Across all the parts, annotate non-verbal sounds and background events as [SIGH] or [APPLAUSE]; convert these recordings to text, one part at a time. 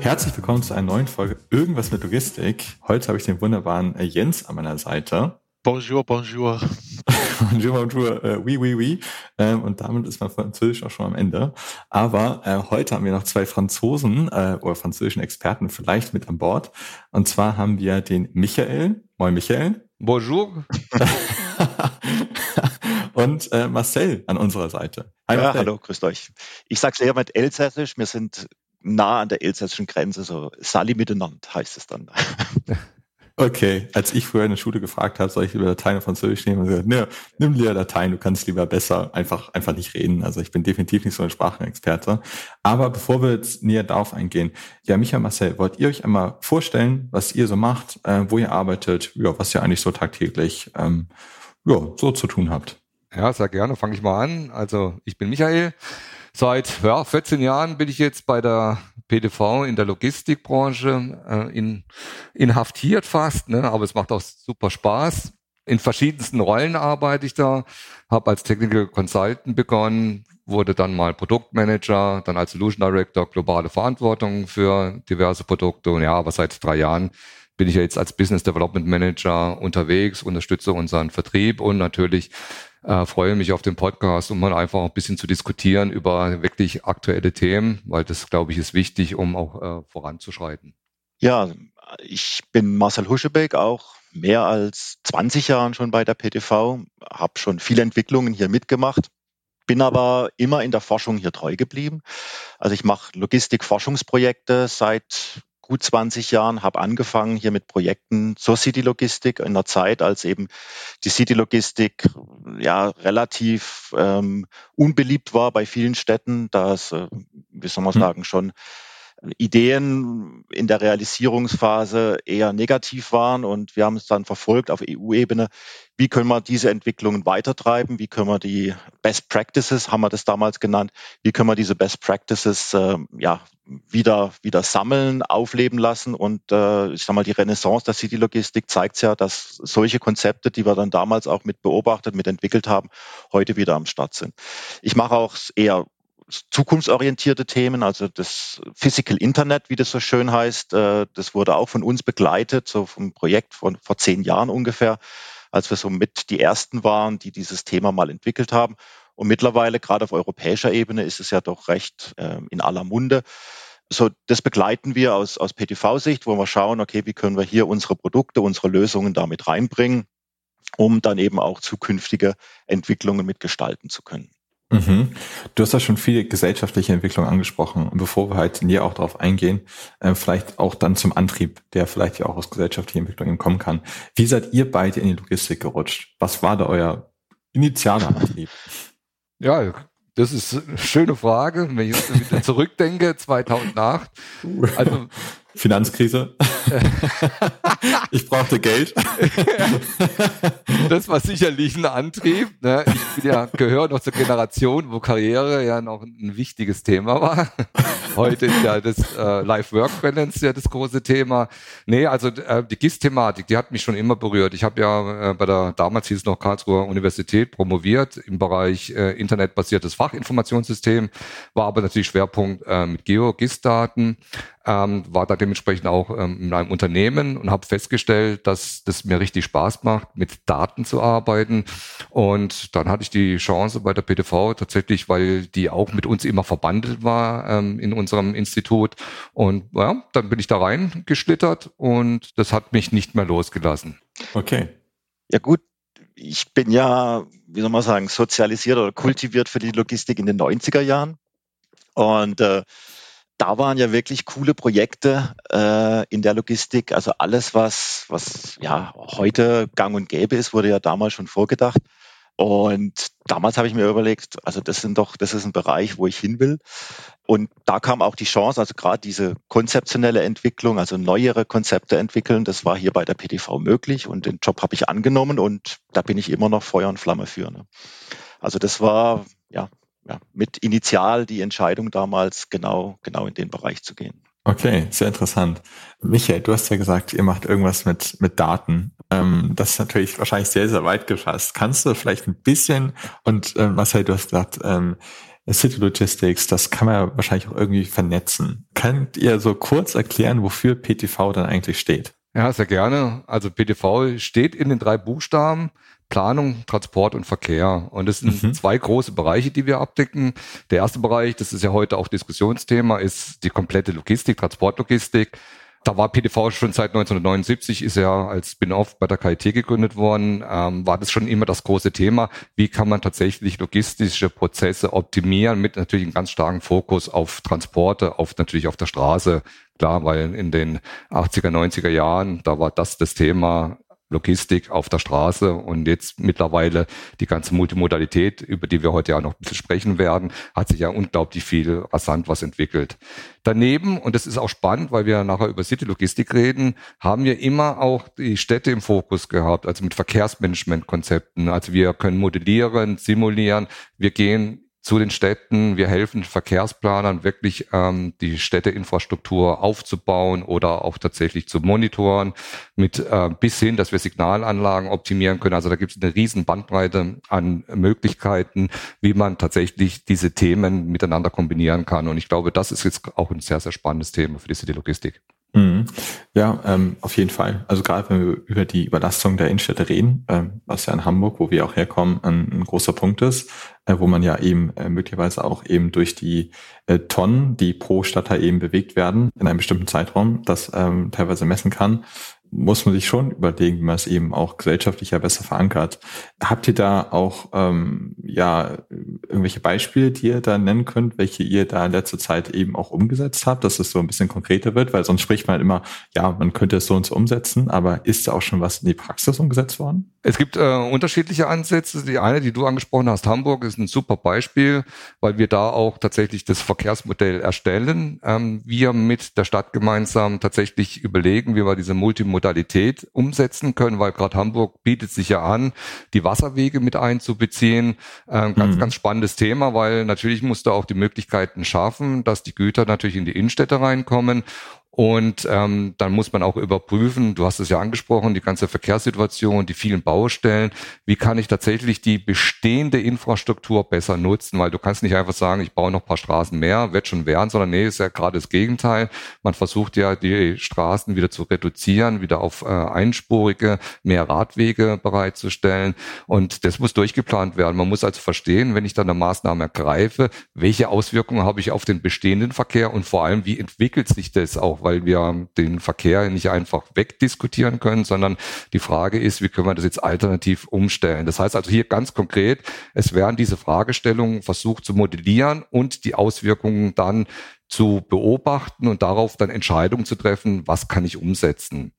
Herzlich willkommen zu einer neuen Folge Irgendwas mit Logistik. Heute habe ich den wunderbaren äh, Jens an meiner Seite. Bonjour, bonjour. [LAUGHS] bonjour, bonjour, äh, oui, oui, oui. Ähm, und damit ist mein Französisch auch schon am Ende. Aber äh, heute haben wir noch zwei Franzosen äh, oder französischen Experten vielleicht mit an Bord. Und zwar haben wir den Michael. Moin, Michael. Bonjour. [LAUGHS] und äh, Marcel an unserer Seite. Hi, ja, hallo, grüßt euch. Ich sage es eher mit Elsässisch. Wir sind nah an der elsässischen Grenze, so Sali miteinander heißt es dann. [LAUGHS] Okay, als ich früher in der Schule gefragt habe, soll ich lieber Latein oder Französisch nehmen, und gesagt, ne, nimm lieber Latein, du kannst lieber besser einfach einfach nicht reden. Also ich bin definitiv nicht so ein Sprachenexperte. Aber bevor wir jetzt näher darauf eingehen, ja, Micha Marcel, wollt ihr euch einmal vorstellen, was ihr so macht, äh, wo ihr arbeitet, ja, was ihr eigentlich so tagtäglich ähm, ja, so zu tun habt? Ja, sehr gerne. Fange ich mal an. Also ich bin Michael. Seit ja, 14 Jahren bin ich jetzt bei der PDV in der Logistikbranche äh, in, inhaftiert fast, ne? aber es macht auch super Spaß. In verschiedensten Rollen arbeite ich da, habe als Technical Consultant begonnen, wurde dann mal Produktmanager, dann als Solution Director globale Verantwortung für diverse Produkte und ja, aber seit drei Jahren bin ich ja jetzt als Business Development Manager unterwegs, unterstütze unseren Vertrieb und natürlich äh, freue mich auf den Podcast, um mal einfach ein bisschen zu diskutieren über wirklich aktuelle Themen, weil das, glaube ich, ist wichtig, um auch äh, voranzuschreiten. Ja, ich bin Marcel Huschebeck, auch mehr als 20 Jahren schon bei der PTV, habe schon viele Entwicklungen hier mitgemacht, bin aber immer in der Forschung hier treu geblieben. Also ich mache Logistik-Forschungsprojekte seit gut 20 Jahren, habe angefangen hier mit Projekten zur City-Logistik in der Zeit, als eben die City-Logistik ja relativ ähm, unbeliebt war bei vielen Städten, da es, äh, wie soll man hm. sagen, schon Ideen in der Realisierungsphase eher negativ waren und wir haben es dann verfolgt auf EU-Ebene. Wie können wir diese Entwicklungen weitertreiben? Wie können wir die Best Practices, haben wir das damals genannt, wie können wir diese Best Practices äh, ja, wieder, wieder sammeln, aufleben lassen? Und äh, ich sag mal, die Renaissance der City-Logistik zeigt ja, dass solche Konzepte, die wir dann damals auch mit beobachtet, mit entwickelt haben, heute wieder am Start sind. Ich mache auch eher zukunftsorientierte Themen, also das Physical Internet, wie das so schön heißt, äh, das wurde auch von uns begleitet, so vom Projekt von vor zehn Jahren ungefähr, als wir so mit die ersten waren, die dieses Thema mal entwickelt haben. Und mittlerweile, gerade auf europäischer Ebene, ist es ja doch recht äh, in aller Munde. So, das begleiten wir aus, aus PTV-Sicht, wo wir schauen, okay, wie können wir hier unsere Produkte, unsere Lösungen damit reinbringen, um dann eben auch zukünftige Entwicklungen mitgestalten zu können. Mhm. Du hast ja schon viele gesellschaftliche Entwicklungen angesprochen. Und bevor wir halt näher auch darauf eingehen, äh, vielleicht auch dann zum Antrieb, der vielleicht ja auch aus gesellschaftlichen Entwicklungen kommen kann. Wie seid ihr beide in die Logistik gerutscht? Was war da euer initialer Antrieb? Ja, das ist eine schöne Frage. Wenn ich wieder zurückdenke, [LAUGHS] 2008. Also Finanzkrise. [LAUGHS] ich brauchte Geld. das war sicherlich ein Antrieb. Ne? Ich ja, gehöre noch zur Generation, wo Karriere ja noch ein wichtiges Thema war. Heute ist ja das äh, Life-Work-Balance ja das große Thema. Nee, also äh, die GIS-Thematik, die hat mich schon immer berührt. Ich habe ja äh, bei der, damals hieß es noch Karlsruher Universität, promoviert im Bereich äh, internetbasiertes Fachinformationssystem, war aber natürlich Schwerpunkt äh, mit Geo-GIS-Daten ähm, war da dementsprechend auch ähm, in einem Unternehmen und habe festgestellt, dass das mir richtig Spaß macht, mit Daten zu arbeiten. Und dann hatte ich die Chance bei der PTV tatsächlich, weil die auch mit uns immer verbandelt war ähm, in unserem Institut. Und ja, dann bin ich da reingeschlittert und das hat mich nicht mehr losgelassen. Okay. Ja gut, ich bin ja, wie soll man sagen, sozialisiert oder kultiviert für die Logistik in den 90er Jahren. Und äh, da waren ja wirklich coole Projekte äh, in der Logistik. Also alles, was, was ja heute gang und gäbe ist, wurde ja damals schon vorgedacht. Und damals habe ich mir überlegt, also das sind doch, das ist ein Bereich, wo ich hin will. Und da kam auch die Chance, also gerade diese konzeptionelle Entwicklung, also neuere Konzepte entwickeln, das war hier bei der PTV möglich und den Job habe ich angenommen und da bin ich immer noch Feuer und Flamme für. Ne? Also das war ja, ja mit Initial die Entscheidung damals genau genau in den Bereich zu gehen. Okay, sehr interessant. Michael, du hast ja gesagt, ihr macht irgendwas mit, mit Daten. Ähm, das ist natürlich wahrscheinlich sehr, sehr weit gefasst. Kannst du vielleicht ein bisschen, und äh, Marcel, du hast gesagt, ähm, City Logistics, das kann man ja wahrscheinlich auch irgendwie vernetzen. Könnt ihr so kurz erklären, wofür PTV dann eigentlich steht? Ja, sehr gerne. Also PTV steht in den drei Buchstaben Planung, Transport und Verkehr. Und das sind mhm. zwei große Bereiche, die wir abdecken. Der erste Bereich, das ist ja heute auch Diskussionsthema, ist die komplette Logistik, Transportlogistik. Da war PDV schon seit 1979, ist ja als Spin-off bei der KIT gegründet worden, ähm, war das schon immer das große Thema. Wie kann man tatsächlich logistische Prozesse optimieren mit natürlich einem ganz starken Fokus auf Transporte, auf natürlich auf der Straße. Klar, weil in den 80er, 90er Jahren, da war das das Thema Logistik auf der Straße und jetzt mittlerweile die ganze Multimodalität, über die wir heute ja noch ein bisschen sprechen werden, hat sich ja unglaublich viel rasant was entwickelt. Daneben, und das ist auch spannend, weil wir nachher über City-Logistik reden, haben wir immer auch die Städte im Fokus gehabt, also mit Verkehrsmanagement-Konzepten. Also wir können modellieren, simulieren, wir gehen zu den Städten. Wir helfen Verkehrsplanern wirklich ähm, die Städteinfrastruktur aufzubauen oder auch tatsächlich zu monitoren, mit äh, bis hin, dass wir Signalanlagen optimieren können. Also da gibt es eine riesen Bandbreite an Möglichkeiten, wie man tatsächlich diese Themen miteinander kombinieren kann. Und ich glaube, das ist jetzt auch ein sehr, sehr spannendes Thema für die City-Logistik. Mhm. Ja, ähm, auf jeden Fall. Also gerade wenn wir über die Überlastung der Innenstädte reden, ähm, was ja in Hamburg, wo wir auch herkommen, ein, ein großer Punkt ist, äh, wo man ja eben äh, möglicherweise auch eben durch die äh, Tonnen, die pro Stadtteil eben bewegt werden, in einem bestimmten Zeitraum, das ähm, teilweise messen kann, muss man sich schon überlegen, wie man es eben auch gesellschaftlich ja besser verankert. Habt ihr da auch ähm, ja irgendwelche Beispiele, die ihr da nennen könnt, welche ihr da in letzter Zeit eben auch umgesetzt habt, dass es so ein bisschen konkreter wird? Weil sonst spricht man halt immer, ja, man könnte es so und so umsetzen, aber ist da auch schon was in die Praxis umgesetzt worden? Es gibt äh, unterschiedliche Ansätze. Die eine, die du angesprochen hast, Hamburg, ist ein super Beispiel, weil wir da auch tatsächlich das Verkehrsmodell erstellen. Ähm, wir mit der Stadt gemeinsam tatsächlich überlegen, wie wir diese Multimodalität umsetzen können, weil gerade Hamburg bietet sich ja an, die Wasserwege mit einzubeziehen. Ähm, ganz, mhm. ganz spannendes Thema, weil natürlich musst du auch die Möglichkeiten schaffen, dass die Güter natürlich in die Innenstädte reinkommen und ähm, dann muss man auch überprüfen, du hast es ja angesprochen, die ganze Verkehrssituation, die vielen Baustellen. Wie kann ich tatsächlich die bestehende Infrastruktur besser nutzen? Weil du kannst nicht einfach sagen, ich baue noch ein paar Straßen mehr, wird schon werden, sondern nee, ist ja gerade das Gegenteil. Man versucht ja, die Straßen wieder zu reduzieren, wieder auf äh, einspurige, mehr Radwege bereitzustellen. Und das muss durchgeplant werden. Man muss also verstehen, wenn ich dann eine Maßnahme ergreife, welche Auswirkungen habe ich auf den bestehenden Verkehr und vor allem, wie entwickelt sich das auch? Weil wir den Verkehr nicht einfach wegdiskutieren können, sondern die Frage ist, wie können wir das jetzt alternativ umstellen? Das heißt also hier ganz konkret, es werden diese Fragestellungen versucht zu modellieren und die Auswirkungen dann zu beobachten und darauf dann Entscheidungen zu treffen, was kann ich umsetzen.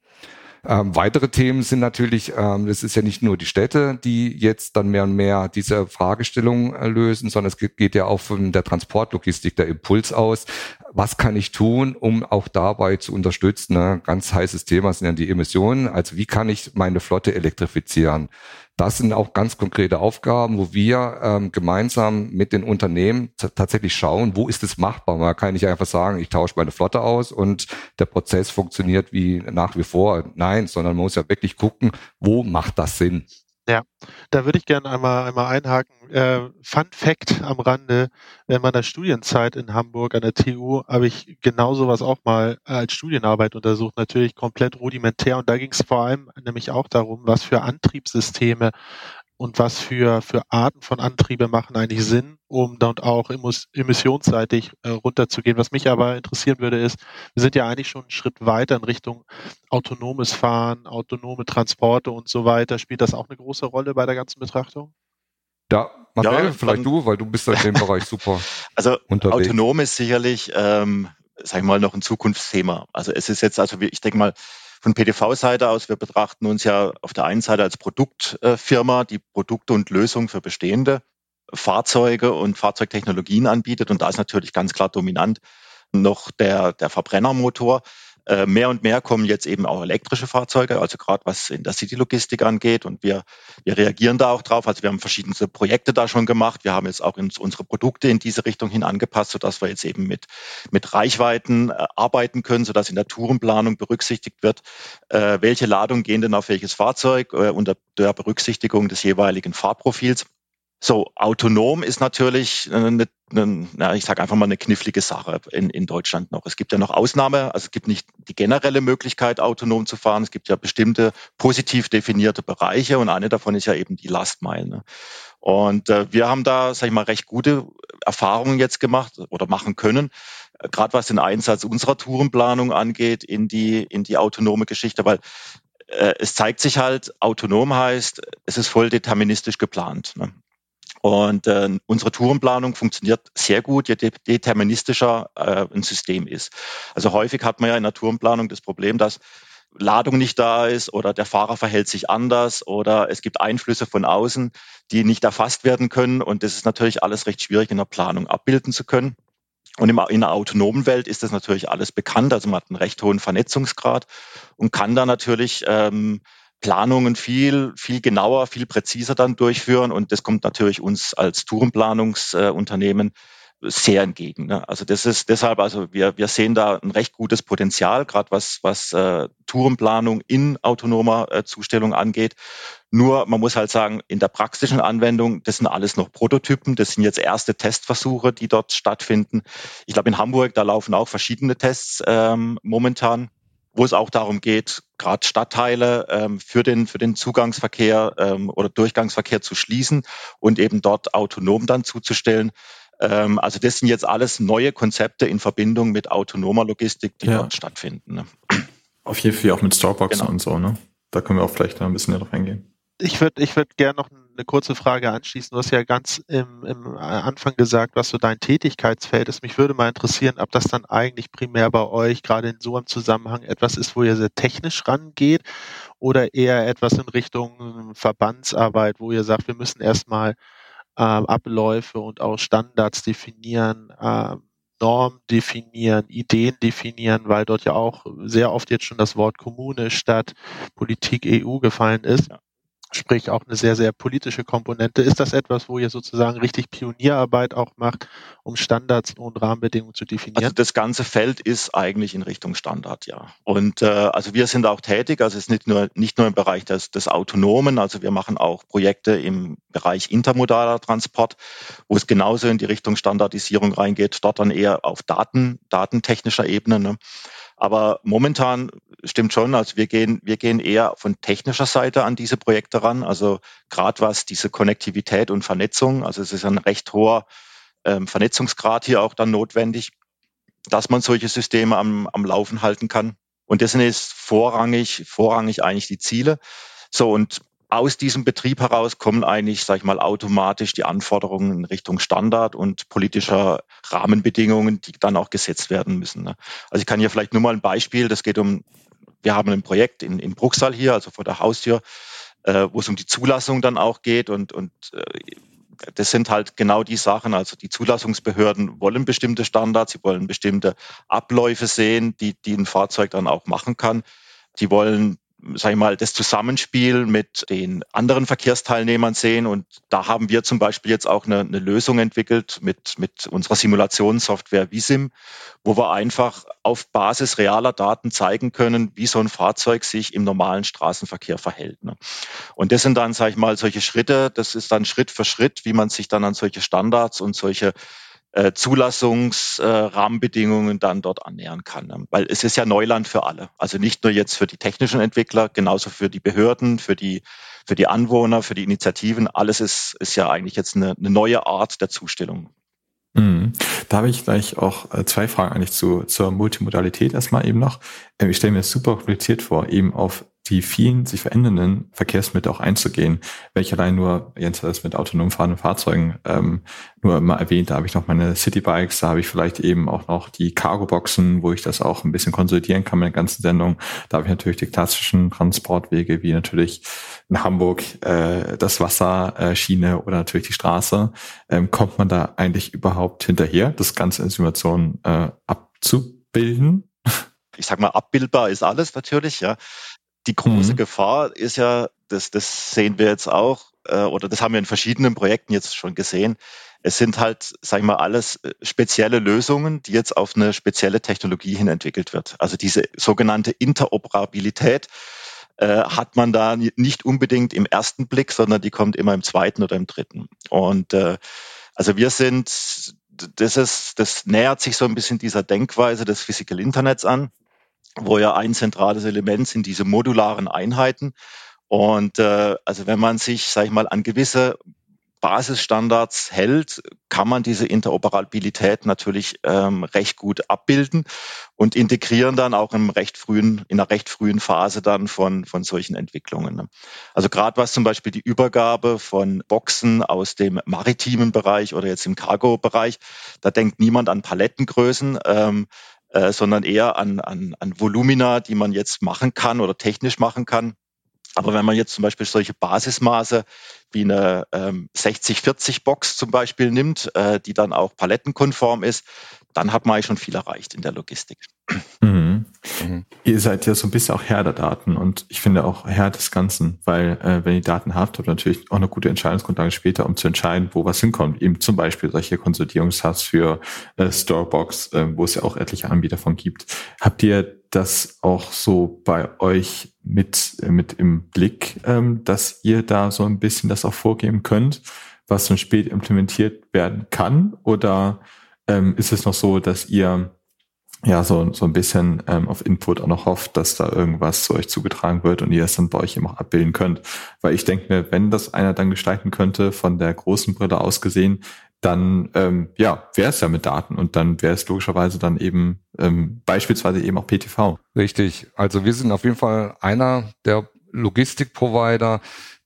Ähm, weitere Themen sind natürlich, ähm, es ist ja nicht nur die Städte, die jetzt dann mehr und mehr diese Fragestellung äh, lösen, sondern es geht ja auch von der Transportlogistik der Impuls aus. Was kann ich tun, um auch dabei zu unterstützen? Ne? Ganz heißes Thema sind ja die Emissionen. Also wie kann ich meine Flotte elektrifizieren? Das sind auch ganz konkrete Aufgaben, wo wir ähm, gemeinsam mit den Unternehmen tatsächlich schauen, wo ist es machbar. Man kann nicht einfach sagen, ich tausche meine Flotte aus und der Prozess funktioniert wie nach wie vor. Nein, sondern man muss ja wirklich gucken, wo macht das Sinn. Ja, da würde ich gerne einmal, einmal einhaken. Äh, Fun Fact am Rande, in meiner Studienzeit in Hamburg an der TU habe ich genau sowas auch mal als Studienarbeit untersucht, natürlich komplett rudimentär. Und da ging es vor allem nämlich auch darum, was für Antriebssysteme und was für, für Arten von Antriebe machen eigentlich Sinn, um dann auch emissionsseitig äh, runterzugehen. Was mich aber interessieren würde, ist, wir sind ja eigentlich schon einen Schritt weiter in Richtung autonomes Fahren, autonome Transporte und so weiter. Spielt das auch eine große Rolle bei der ganzen Betrachtung? Ja, Marcel, ja, vielleicht du, weil du bist ja in dem Bereich super. [LAUGHS] Also unterwegs. autonom ist sicherlich, ähm, sag ich mal, noch ein Zukunftsthema. Also es ist jetzt, also ich denke mal, von PDV-Seite aus, wir betrachten uns ja auf der einen Seite als Produktfirma, die Produkte und Lösungen für bestehende Fahrzeuge und Fahrzeugtechnologien anbietet. Und da ist natürlich ganz klar dominant noch der, der Verbrennermotor. Äh, mehr und mehr kommen jetzt eben auch elektrische Fahrzeuge, also gerade was in der City-Logistik angeht. Und wir, wir reagieren da auch drauf. Also wir haben verschiedene Projekte da schon gemacht. Wir haben jetzt auch unsere Produkte in diese Richtung hin angepasst, sodass wir jetzt eben mit, mit Reichweiten äh, arbeiten können, sodass in der Tourenplanung berücksichtigt wird, äh, welche Ladungen gehen denn auf welches Fahrzeug äh, unter der Berücksichtigung des jeweiligen Fahrprofils. So, autonom ist natürlich eine, eine na, ich sage einfach mal eine knifflige Sache in, in Deutschland noch. Es gibt ja noch Ausnahme, also es gibt nicht die generelle Möglichkeit, autonom zu fahren. Es gibt ja bestimmte positiv definierte Bereiche und eine davon ist ja eben die Lastmile. Ne? Und äh, wir haben da, sag ich mal, recht gute Erfahrungen jetzt gemacht oder machen können, äh, gerade was den Einsatz unserer Tourenplanung angeht in die in die autonome Geschichte, weil äh, es zeigt sich halt, autonom heißt, es ist voll deterministisch geplant. Ne? Und äh, unsere Tourenplanung funktioniert sehr gut, je deterministischer äh, ein System ist. Also häufig hat man ja in der Tourenplanung das Problem, dass Ladung nicht da ist oder der Fahrer verhält sich anders oder es gibt Einflüsse von außen, die nicht erfasst werden können. Und das ist natürlich alles recht schwierig in der Planung abbilden zu können. Und in der autonomen Welt ist das natürlich alles bekannt. Also man hat einen recht hohen Vernetzungsgrad und kann da natürlich ähm, Planungen viel, viel genauer, viel präziser dann durchführen. Und das kommt natürlich uns als Tourenplanungsunternehmen sehr entgegen. Ne? Also das ist deshalb, also wir, wir sehen da ein recht gutes Potenzial, gerade was, was äh, Tourenplanung in autonomer äh, Zustellung angeht. Nur man muss halt sagen, in der praktischen Anwendung, das sind alles noch Prototypen, das sind jetzt erste Testversuche, die dort stattfinden. Ich glaube, in Hamburg, da laufen auch verschiedene Tests ähm, momentan wo es auch darum geht, gerade Stadtteile ähm, für, den, für den Zugangsverkehr ähm, oder Durchgangsverkehr zu schließen und eben dort autonom dann zuzustellen. Ähm, also das sind jetzt alles neue Konzepte in Verbindung mit autonomer Logistik, die ja. dort stattfinden. Ne? Auf jeden Fall auch mit Starbucks genau. und so, ne? Da können wir auch vielleicht noch ein bisschen darauf eingehen. Ich würde ich würd gerne noch eine kurze Frage anschließen. Du hast ja ganz im, im Anfang gesagt, was so dein Tätigkeitsfeld ist. Mich würde mal interessieren, ob das dann eigentlich primär bei euch gerade in so einem Zusammenhang etwas ist, wo ihr sehr technisch rangeht oder eher etwas in Richtung Verbandsarbeit, wo ihr sagt, wir müssen erstmal äh, Abläufe und auch Standards definieren, äh, Norm definieren, Ideen definieren, weil dort ja auch sehr oft jetzt schon das Wort Kommune, Stadt, Politik, EU gefallen ist. Ja sprich auch eine sehr, sehr politische Komponente. Ist das etwas, wo ihr sozusagen richtig Pionierarbeit auch macht, um Standards und Rahmenbedingungen zu definieren? Also das ganze Feld ist eigentlich in Richtung Standard, ja. Und äh, also wir sind auch tätig, also es ist nicht nur, nicht nur im Bereich des, des Autonomen, also wir machen auch Projekte im Bereich intermodaler Transport, wo es genauso in die Richtung Standardisierung reingeht, dort dann eher auf Daten, datentechnischer Ebene. Ne? Aber momentan stimmt schon, also wir gehen, wir gehen eher von technischer Seite an diese Projekte ran. Also gerade was diese Konnektivität und Vernetzung, also es ist ein recht hoher ähm, Vernetzungsgrad hier auch dann notwendig, dass man solche Systeme am, am Laufen halten kann. Und dessen ist vorrangig, vorrangig eigentlich die Ziele. So, und aus diesem Betrieb heraus kommen eigentlich, sag ich mal, automatisch die Anforderungen in Richtung Standard und politischer Rahmenbedingungen, die dann auch gesetzt werden müssen. Ne? Also ich kann hier vielleicht nur mal ein Beispiel, das geht um, wir haben ein Projekt in, in Bruchsal hier, also vor der Haustür, äh, wo es um die Zulassung dann auch geht und, und äh, das sind halt genau die Sachen. Also die Zulassungsbehörden wollen bestimmte Standards, sie wollen bestimmte Abläufe sehen, die, die ein Fahrzeug dann auch machen kann. Die wollen sag ich mal, das Zusammenspiel mit den anderen Verkehrsteilnehmern sehen. Und da haben wir zum Beispiel jetzt auch eine, eine Lösung entwickelt mit, mit unserer Simulationssoftware Visim, wo wir einfach auf Basis realer Daten zeigen können, wie so ein Fahrzeug sich im normalen Straßenverkehr verhält. Ne? Und das sind dann, sage ich mal, solche Schritte, das ist dann Schritt für Schritt, wie man sich dann an solche Standards und solche äh, Zulassungsrahmenbedingungen äh, dann dort annähern kann. Ne? Weil es ist ja Neuland für alle. Also nicht nur jetzt für die technischen Entwickler, genauso für die Behörden, für die, für die Anwohner, für die Initiativen. Alles ist, ist ja eigentlich jetzt eine, eine neue Art der Zustellung. Mhm. Da habe ich gleich auch äh, zwei Fragen eigentlich zu, zur Multimodalität erstmal eben noch. Ähm, ich stelle mir das super kompliziert vor, eben auf die vielen sich verändernden Verkehrsmittel auch einzugehen. Ich allein nur, Jens hat das mit autonom fahrenden Fahrzeugen ähm, nur mal erwähnt, da habe ich noch meine Citybikes, da habe ich vielleicht eben auch noch die Cargo-Boxen, wo ich das auch ein bisschen konsolidieren kann mit der ganzen Sendung. Da habe ich natürlich die klassischen Transportwege, wie natürlich in Hamburg äh, das Wasser, äh, Schiene oder natürlich die Straße. Ähm, kommt man da eigentlich überhaupt hinterher, das Ganze in Simulationen äh, abzubilden? Ich sag mal, abbildbar ist alles natürlich, ja. Die große mhm. Gefahr ist ja, das, das sehen wir jetzt auch, äh, oder das haben wir in verschiedenen Projekten jetzt schon gesehen. Es sind halt, sag ich mal, alles äh, spezielle Lösungen, die jetzt auf eine spezielle Technologie hin entwickelt wird. Also diese sogenannte Interoperabilität äh, hat man da nicht unbedingt im ersten Blick, sondern die kommt immer im zweiten oder im dritten. Und äh, also wir sind, das ist, das nähert sich so ein bisschen dieser Denkweise des Physical Internets an wo ja ein zentrales Element sind diese modularen Einheiten. Und äh, also wenn man sich, sage ich mal, an gewisse Basisstandards hält, kann man diese Interoperabilität natürlich ähm, recht gut abbilden und integrieren dann auch im recht frühen, in einer recht frühen Phase dann von, von solchen Entwicklungen. Ne? Also gerade was zum Beispiel die Übergabe von Boxen aus dem maritimen Bereich oder jetzt im Cargo-Bereich, da denkt niemand an Palettengrößen. Ähm, äh, sondern eher an, an, an Volumina, die man jetzt machen kann oder technisch machen kann. Aber wenn man jetzt zum Beispiel solche Basismaße wie eine ähm, 60-40-Box zum Beispiel nimmt, äh, die dann auch palettenkonform ist, dann hat man eigentlich schon viel erreicht in der Logistik. Mhm. Mhm. Ihr seid ja so ein bisschen auch Herr der Daten und ich finde auch Herr des Ganzen, weil äh, wenn ihr Daten habt, habt ihr natürlich auch eine gute Entscheidungsgrundlage später, um zu entscheiden, wo was hinkommt. Eben zum Beispiel solche Konsolidierungshubs für äh, Storebox, äh, wo es ja auch etliche Anbieter von gibt. Habt ihr das auch so bei euch mit, äh, mit im Blick, ähm, dass ihr da so ein bisschen das auch vorgeben könnt, was dann spät implementiert werden kann? Oder ähm, ist es noch so, dass ihr ja so, so ein bisschen ähm, auf Input auch noch hofft, dass da irgendwas zu euch zugetragen wird und ihr es dann bei euch eben auch abbilden könnt. Weil ich denke mir, wenn das einer dann gestalten könnte, von der großen Brille aus gesehen, dann ähm, ja, wäre es ja mit Daten und dann wäre es logischerweise dann eben ähm, beispielsweise eben auch PTV. Richtig. Also wir sind auf jeden Fall einer der Logistikprovider,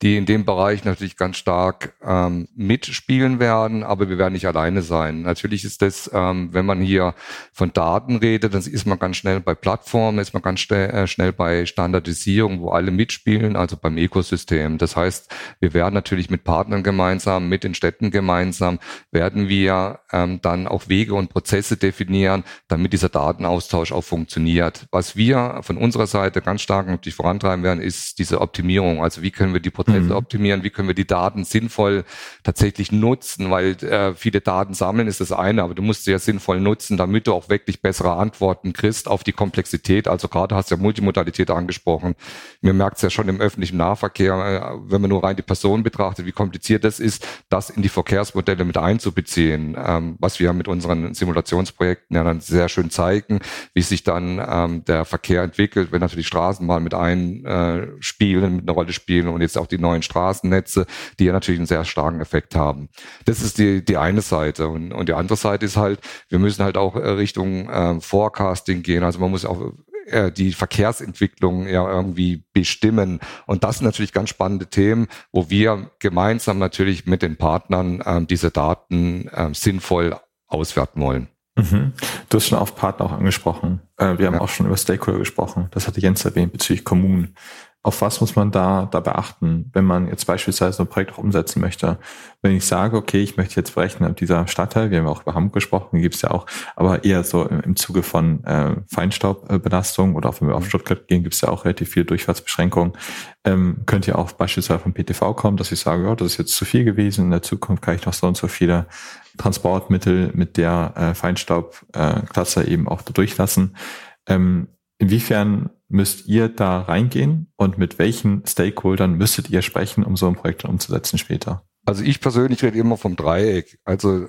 die in dem Bereich natürlich ganz stark ähm, mitspielen werden, aber wir werden nicht alleine sein. Natürlich ist das, ähm, wenn man hier von Daten redet, dann ist man ganz schnell bei Plattformen, ist man ganz schnell, äh, schnell bei Standardisierung, wo alle mitspielen, also beim Ökosystem. Das heißt, wir werden natürlich mit Partnern gemeinsam, mit den Städten gemeinsam, werden wir ähm, dann auch Wege und Prozesse definieren, damit dieser Datenaustausch auch funktioniert. Was wir von unserer Seite ganz stark natürlich vorantreiben werden, ist diese Optimierung. Also wie können wir die Prozesse Prozesse mhm. optimieren, wie können wir die Daten sinnvoll tatsächlich nutzen, weil äh, viele Daten sammeln ist das eine, aber du musst sie ja sinnvoll nutzen, damit du auch wirklich bessere Antworten kriegst auf die Komplexität. Also gerade hast du ja Multimodalität angesprochen. Mir merkt es ja schon im öffentlichen Nahverkehr, äh, wenn man nur rein die Person betrachtet, wie kompliziert das ist, das in die Verkehrsmodelle mit einzubeziehen, ähm, was wir mit unseren Simulationsprojekten ja dann sehr schön zeigen, wie sich dann ähm, der Verkehr entwickelt, wenn natürlich Straßen mal mit einspielen, äh, mit einer Rolle spielen und jetzt auch die neuen Straßennetze, die ja natürlich einen sehr starken Effekt haben. Das ist die, die eine Seite. Und, und die andere Seite ist halt, wir müssen halt auch äh, Richtung äh, Forecasting gehen. Also man muss auch äh, die Verkehrsentwicklung ja irgendwie bestimmen. Und das sind natürlich ganz spannende Themen, wo wir gemeinsam natürlich mit den Partnern äh, diese Daten äh, sinnvoll auswerten wollen. Mhm. Du hast schon auf Partner auch angesprochen. Äh, wir haben ja. auch schon über Stakeholder gesprochen. Das hatte Jens erwähnt bezüglich Kommunen auf was muss man da, da beachten, wenn man jetzt beispielsweise ein Projekt auch umsetzen möchte? Wenn ich sage, okay, ich möchte jetzt berechnen ab dieser Stadtteil, wir haben auch über Hamburg gesprochen, gibt es ja auch, aber eher so im, im Zuge von äh, Feinstaubbelastung oder auch wenn wir auf Stuttgart gehen, gibt es ja auch relativ viel Durchfahrtsbeschränkungen. Ähm, könnt ihr auch beispielsweise vom PTV kommen, dass ich sage, ja, das ist jetzt zu viel gewesen, in der Zukunft kann ich noch so und so viele Transportmittel mit der äh, Feinstaubklasse äh, eben auch durchlassen. Ähm, inwiefern müsst ihr da reingehen und mit welchen Stakeholdern müsstet ihr sprechen, um so ein Projekt umzusetzen später? Also ich persönlich rede immer vom Dreieck. Also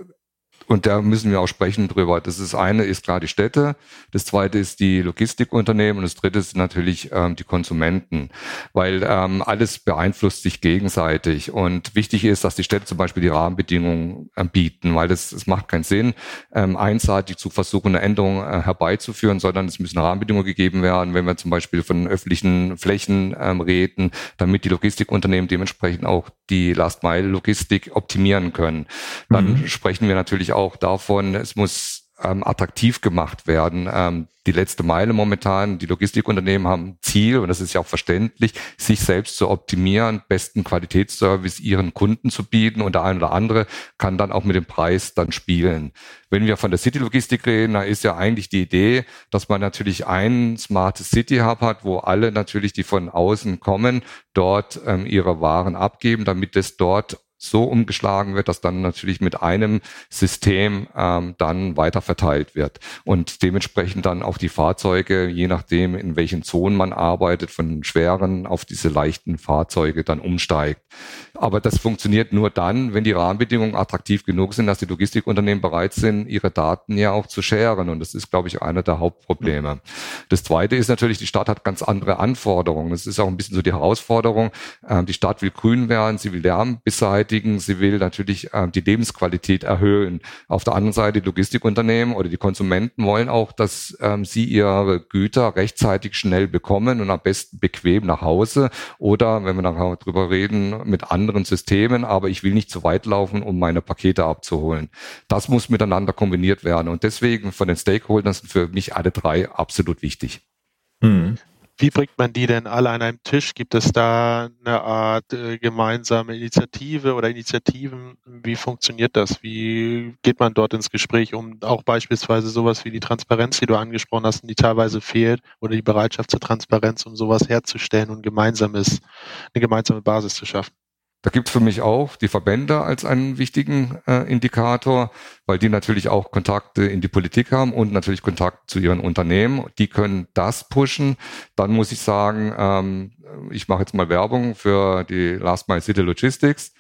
und da müssen wir auch sprechen drüber. Das ist eine ist klar die Städte, das zweite ist die Logistikunternehmen und das dritte ist natürlich ähm, die Konsumenten, weil ähm, alles beeinflusst sich gegenseitig und wichtig ist, dass die Städte zum Beispiel die Rahmenbedingungen äh, bieten, weil es es macht keinen Sinn, ähm, einseitig zu versuchen, eine Änderung äh, herbeizuführen, sondern es müssen Rahmenbedingungen gegeben werden, wenn wir zum Beispiel von öffentlichen Flächen ähm, reden, damit die Logistikunternehmen dementsprechend auch die Last-Mile-Logistik optimieren können. Dann mhm. sprechen wir natürlich auch davon, es muss ähm, attraktiv gemacht werden. Ähm, die letzte Meile momentan, die Logistikunternehmen haben Ziel, und das ist ja auch verständlich, sich selbst zu optimieren, besten Qualitätsservice ihren Kunden zu bieten und der eine oder andere kann dann auch mit dem Preis dann spielen. Wenn wir von der City-Logistik reden, da ist ja eigentlich die Idee, dass man natürlich einen Smart City Hub hat, wo alle natürlich, die von außen kommen, dort ähm, ihre Waren abgeben, damit es dort so umgeschlagen wird, dass dann natürlich mit einem System ähm, dann weiter verteilt wird und dementsprechend dann auch die Fahrzeuge, je nachdem in welchen Zonen man arbeitet, von schweren auf diese leichten Fahrzeuge dann umsteigt. Aber das funktioniert nur dann, wenn die Rahmenbedingungen attraktiv genug sind, dass die Logistikunternehmen bereit sind, ihre Daten ja auch zu scheren. Und das ist, glaube ich, einer der Hauptprobleme. Das Zweite ist natürlich, die Stadt hat ganz andere Anforderungen. Das ist auch ein bisschen so die Herausforderung. Ähm, die Stadt will grün werden, sie will Lärm beseitigen beschäftigen, sie will natürlich äh, die Lebensqualität erhöhen. Auf der anderen Seite die Logistikunternehmen oder die Konsumenten wollen auch, dass ähm, sie ihre Güter rechtzeitig schnell bekommen und am besten bequem nach Hause oder, wenn wir nachher drüber reden, mit anderen Systemen, aber ich will nicht zu weit laufen, um meine Pakete abzuholen. Das muss miteinander kombiniert werden und deswegen von den Stakeholdern sind für mich alle drei absolut wichtig. Wie bringt man die denn alle an einem Tisch? Gibt es da eine Art äh, gemeinsame Initiative oder Initiativen? Wie funktioniert das? Wie geht man dort ins Gespräch, um auch beispielsweise sowas wie die Transparenz, die du angesprochen hast, die teilweise fehlt, oder die Bereitschaft zur Transparenz, um sowas herzustellen und gemeinsames, eine gemeinsame Basis zu schaffen? Da gibt es für mich auch die Verbände als einen wichtigen äh, Indikator, weil die natürlich auch Kontakte in die Politik haben und natürlich Kontakt zu ihren Unternehmen. Die können das pushen. Dann muss ich sagen, ähm, ich mache jetzt mal Werbung für die Last Mile City Logistics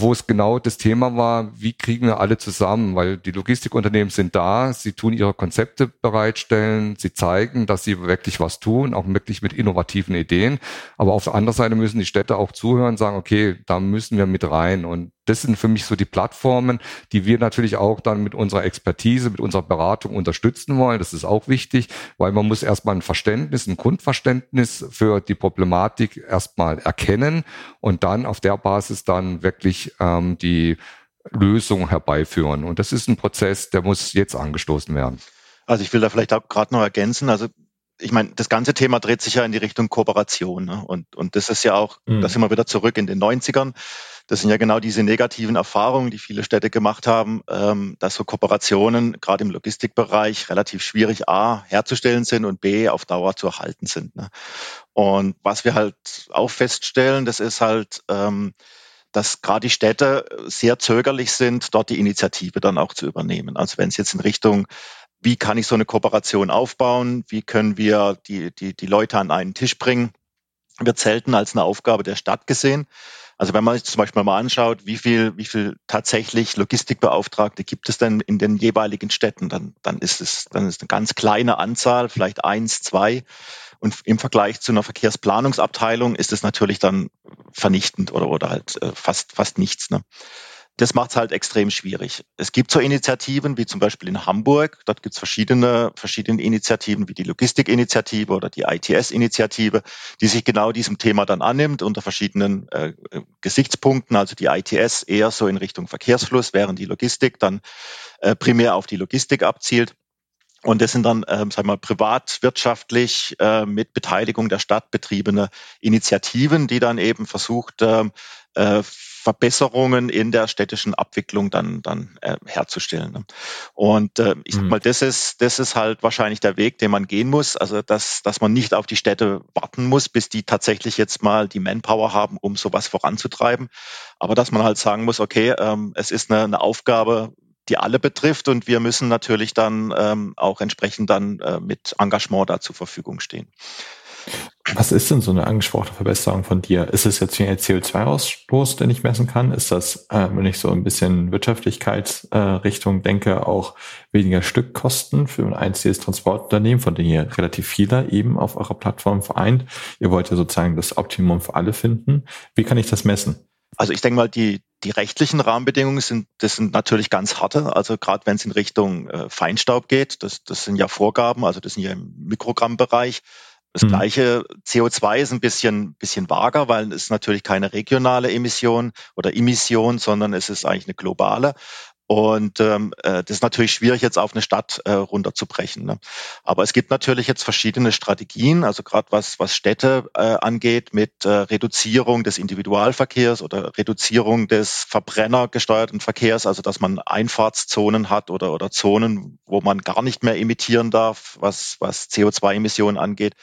wo es genau das Thema war, wie kriegen wir alle zusammen, weil die Logistikunternehmen sind da, sie tun ihre Konzepte bereitstellen, sie zeigen, dass sie wirklich was tun, auch wirklich mit innovativen Ideen. Aber auf der anderen Seite müssen die Städte auch zuhören, sagen, okay, da müssen wir mit rein. Und das sind für mich so die Plattformen, die wir natürlich auch dann mit unserer Expertise, mit unserer Beratung unterstützen wollen. Das ist auch wichtig, weil man muss erstmal ein Verständnis, ein Grundverständnis für die Problematik erstmal erkennen und dann auf der Basis dann wirklich ähm, die Lösung herbeiführen. Und das ist ein Prozess, der muss jetzt angestoßen werden. Also ich will da vielleicht auch gerade noch ergänzen. Also ich meine, das ganze Thema dreht sich ja in die Richtung Kooperation. Ne? Und, und das ist ja auch, mhm. da sind wir wieder zurück in den 90ern. Das sind ja genau diese negativen Erfahrungen, die viele Städte gemacht haben, ähm, dass so Kooperationen gerade im Logistikbereich relativ schwierig A herzustellen sind und B auf Dauer zu erhalten sind. Ne? Und was wir halt auch feststellen, das ist halt, ähm, dass gerade die Städte sehr zögerlich sind, dort die Initiative dann auch zu übernehmen. Also wenn es jetzt in Richtung wie kann ich so eine Kooperation aufbauen, wie können wir die, die, die Leute an einen Tisch bringen, wird selten als eine Aufgabe der Stadt gesehen. Also wenn man sich zum Beispiel mal anschaut, wie viel, wie viel tatsächlich Logistikbeauftragte gibt es denn in den jeweiligen Städten, dann, dann ist es, dann ist eine ganz kleine Anzahl, vielleicht eins, zwei. Und im Vergleich zu einer Verkehrsplanungsabteilung ist es natürlich dann vernichtend oder, oder halt äh, fast, fast nichts. Ne? Das macht es halt extrem schwierig. Es gibt so Initiativen wie zum Beispiel in Hamburg. Dort gibt es verschiedene, verschiedene Initiativen wie die Logistikinitiative oder die ITS-Initiative, die sich genau diesem Thema dann annimmt unter verschiedenen äh, Gesichtspunkten. Also die ITS eher so in Richtung Verkehrsfluss, während die Logistik dann äh, primär auf die Logistik abzielt. Und das sind dann, ähm, sagen wir mal, privatwirtschaftlich äh, mit Beteiligung der Stadt betriebene Initiativen, die dann eben versucht, ähm, äh, Verbesserungen in der städtischen Abwicklung dann, dann äh, herzustellen. Ne? Und äh, ich sag mhm. mal, das ist, das ist halt wahrscheinlich der Weg, den man gehen muss. Also, dass, dass man nicht auf die Städte warten muss, bis die tatsächlich jetzt mal die Manpower haben, um sowas voranzutreiben. Aber dass man halt sagen muss, okay, ähm, es ist eine, eine Aufgabe, die alle betrifft und wir müssen natürlich dann ähm, auch entsprechend dann äh, mit Engagement da zur Verfügung stehen. Was ist denn so eine angesprochene Verbesserung von dir? Ist es jetzt ein CO2-Ausstoß, den ich messen kann? Ist das, äh, wenn ich so ein bisschen Wirtschaftlichkeitsrichtung äh, denke, auch weniger Stückkosten für ein einziges Transportunternehmen, von denen ihr relativ viele eben auf eurer Plattform vereint? Ihr wollt ja sozusagen das Optimum für alle finden. Wie kann ich das messen? Also ich denke mal, die, die rechtlichen Rahmenbedingungen sind, das sind natürlich ganz harte. Also gerade wenn es in Richtung äh, Feinstaub geht, das, das sind ja Vorgaben, also das sind ja im Mikrogrammbereich. Das mhm. gleiche CO2 ist ein bisschen, bisschen vager, weil es natürlich keine regionale Emission oder Emission, sondern es ist eigentlich eine globale. Und ähm, äh, das ist natürlich schwierig, jetzt auf eine Stadt äh, runterzubrechen. Ne? Aber es gibt natürlich jetzt verschiedene Strategien, also gerade was, was Städte äh, angeht, mit äh, Reduzierung des Individualverkehrs oder Reduzierung des verbrennergesteuerten Verkehrs, also dass man Einfahrtszonen hat oder, oder Zonen, wo man gar nicht mehr emittieren darf, was, was CO2-Emissionen angeht.